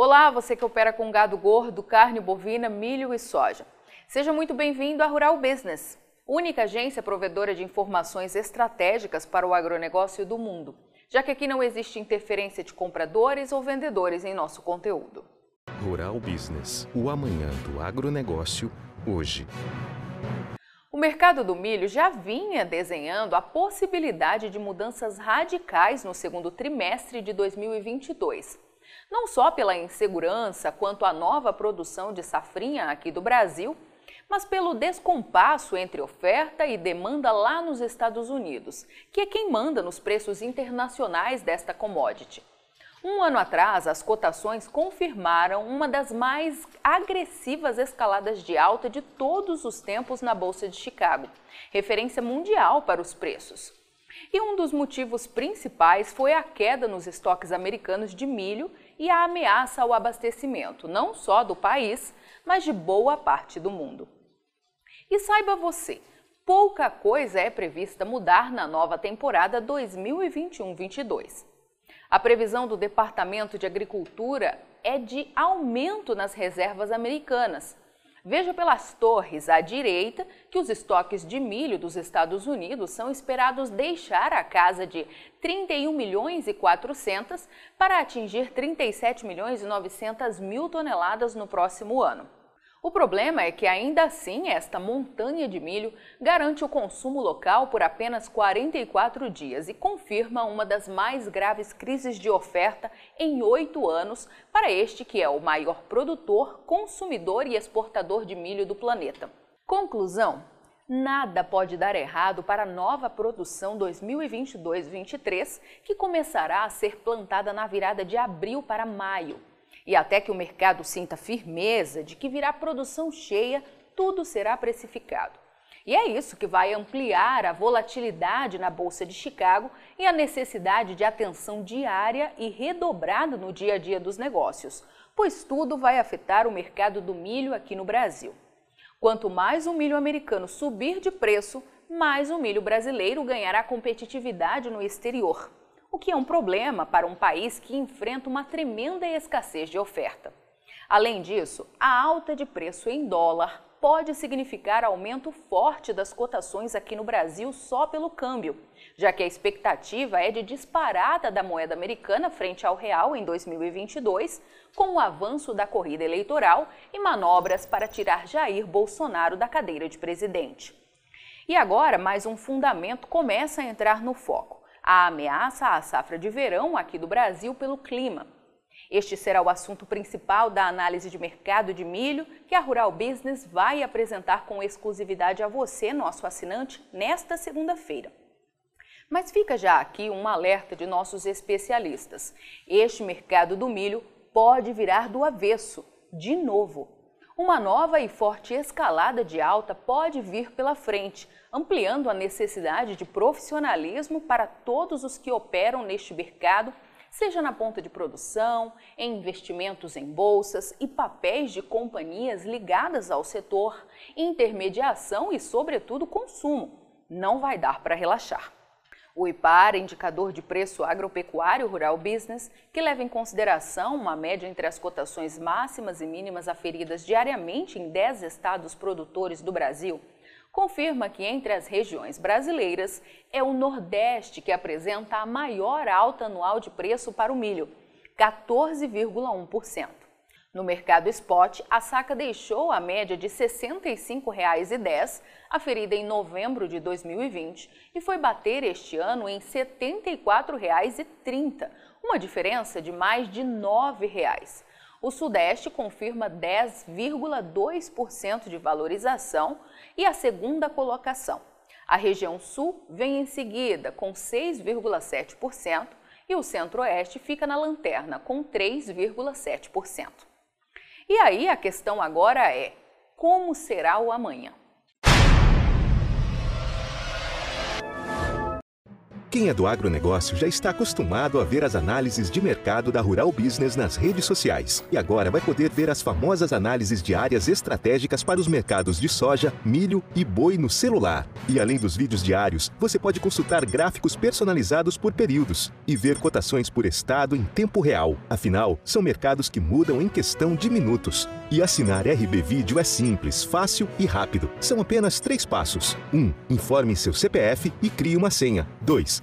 Olá, você que opera com gado gordo, carne bovina, milho e soja. Seja muito bem-vindo à Rural Business, única agência provedora de informações estratégicas para o agronegócio do mundo, já que aqui não existe interferência de compradores ou vendedores em nosso conteúdo. Rural Business, o amanhã do agronegócio, hoje. O mercado do milho já vinha desenhando a possibilidade de mudanças radicais no segundo trimestre de 2022. Não só pela insegurança quanto à nova produção de safrinha aqui do Brasil, mas pelo descompasso entre oferta e demanda lá nos Estados Unidos, que é quem manda nos preços internacionais desta commodity. Um ano atrás, as cotações confirmaram uma das mais agressivas escaladas de alta de todos os tempos na Bolsa de Chicago, referência mundial para os preços. E um dos motivos principais foi a queda nos estoques americanos de milho e a ameaça ao abastecimento, não só do país, mas de boa parte do mundo. E saiba você, pouca coisa é prevista mudar na nova temporada 2021-22. A previsão do Departamento de Agricultura é de aumento nas reservas americanas. Veja pelas torres à direita que os estoques de milho dos Estados Unidos são esperados deixar a casa de 31 milhões e 400 para atingir 37 milhões e 900 mil toneladas no próximo ano. O problema é que, ainda assim, esta montanha de milho garante o consumo local por apenas 44 dias e confirma uma das mais graves crises de oferta em oito anos para este que é o maior produtor, consumidor e exportador de milho do planeta. Conclusão: nada pode dar errado para a nova produção 2022-23, que começará a ser plantada na virada de abril para maio. E até que o mercado sinta firmeza de que virá produção cheia, tudo será precificado. E é isso que vai ampliar a volatilidade na Bolsa de Chicago e a necessidade de atenção diária e redobrada no dia a dia dos negócios, pois tudo vai afetar o mercado do milho aqui no Brasil. Quanto mais o milho americano subir de preço, mais o milho brasileiro ganhará competitividade no exterior o que é um problema para um país que enfrenta uma tremenda escassez de oferta. Além disso, a alta de preço em dólar pode significar aumento forte das cotações aqui no Brasil só pelo câmbio, já que a expectativa é de disparada da moeda americana frente ao real em 2022, com o avanço da corrida eleitoral e manobras para tirar Jair Bolsonaro da cadeira de presidente. E agora, mais um fundamento começa a entrar no foco a ameaça à safra de verão aqui do Brasil pelo clima. Este será o assunto principal da análise de mercado de milho que a Rural Business vai apresentar com exclusividade a você, nosso assinante, nesta segunda-feira. Mas fica já aqui um alerta de nossos especialistas. Este mercado do milho pode virar do avesso, de novo. Uma nova e forte escalada de alta pode vir pela frente, ampliando a necessidade de profissionalismo para todos os que operam neste mercado, seja na ponta de produção, em investimentos em bolsas e papéis de companhias ligadas ao setor, intermediação e, sobretudo, consumo. Não vai dar para relaxar. O IPAR, indicador de preço agropecuário rural business, que leva em consideração uma média entre as cotações máximas e mínimas aferidas diariamente em 10 estados produtores do Brasil, confirma que entre as regiões brasileiras é o Nordeste que apresenta a maior alta anual de preço para o milho, 14,1%. No mercado spot, a saca deixou a média de R$ 65,10, aferida em novembro de 2020, e foi bater este ano em R$ 74,30, uma diferença de mais de R$ 9,00. O Sudeste confirma 10,2% de valorização e a segunda colocação. A região Sul vem em seguida com 6,7% e o Centro-Oeste fica na lanterna com 3,7%. E aí a questão agora é: como será o amanhã? Quem é do agronegócio já está acostumado a ver as análises de mercado da Rural Business nas redes sociais. E agora vai poder ver as famosas análises de áreas estratégicas para os mercados de soja, milho e boi no celular. E além dos vídeos diários, você pode consultar gráficos personalizados por períodos e ver cotações por estado em tempo real. Afinal, são mercados que mudam em questão de minutos. E assinar RB Vídeo é simples, fácil e rápido. São apenas três passos. 1. Um, informe seu CPF e crie uma senha. 2.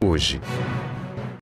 hoje.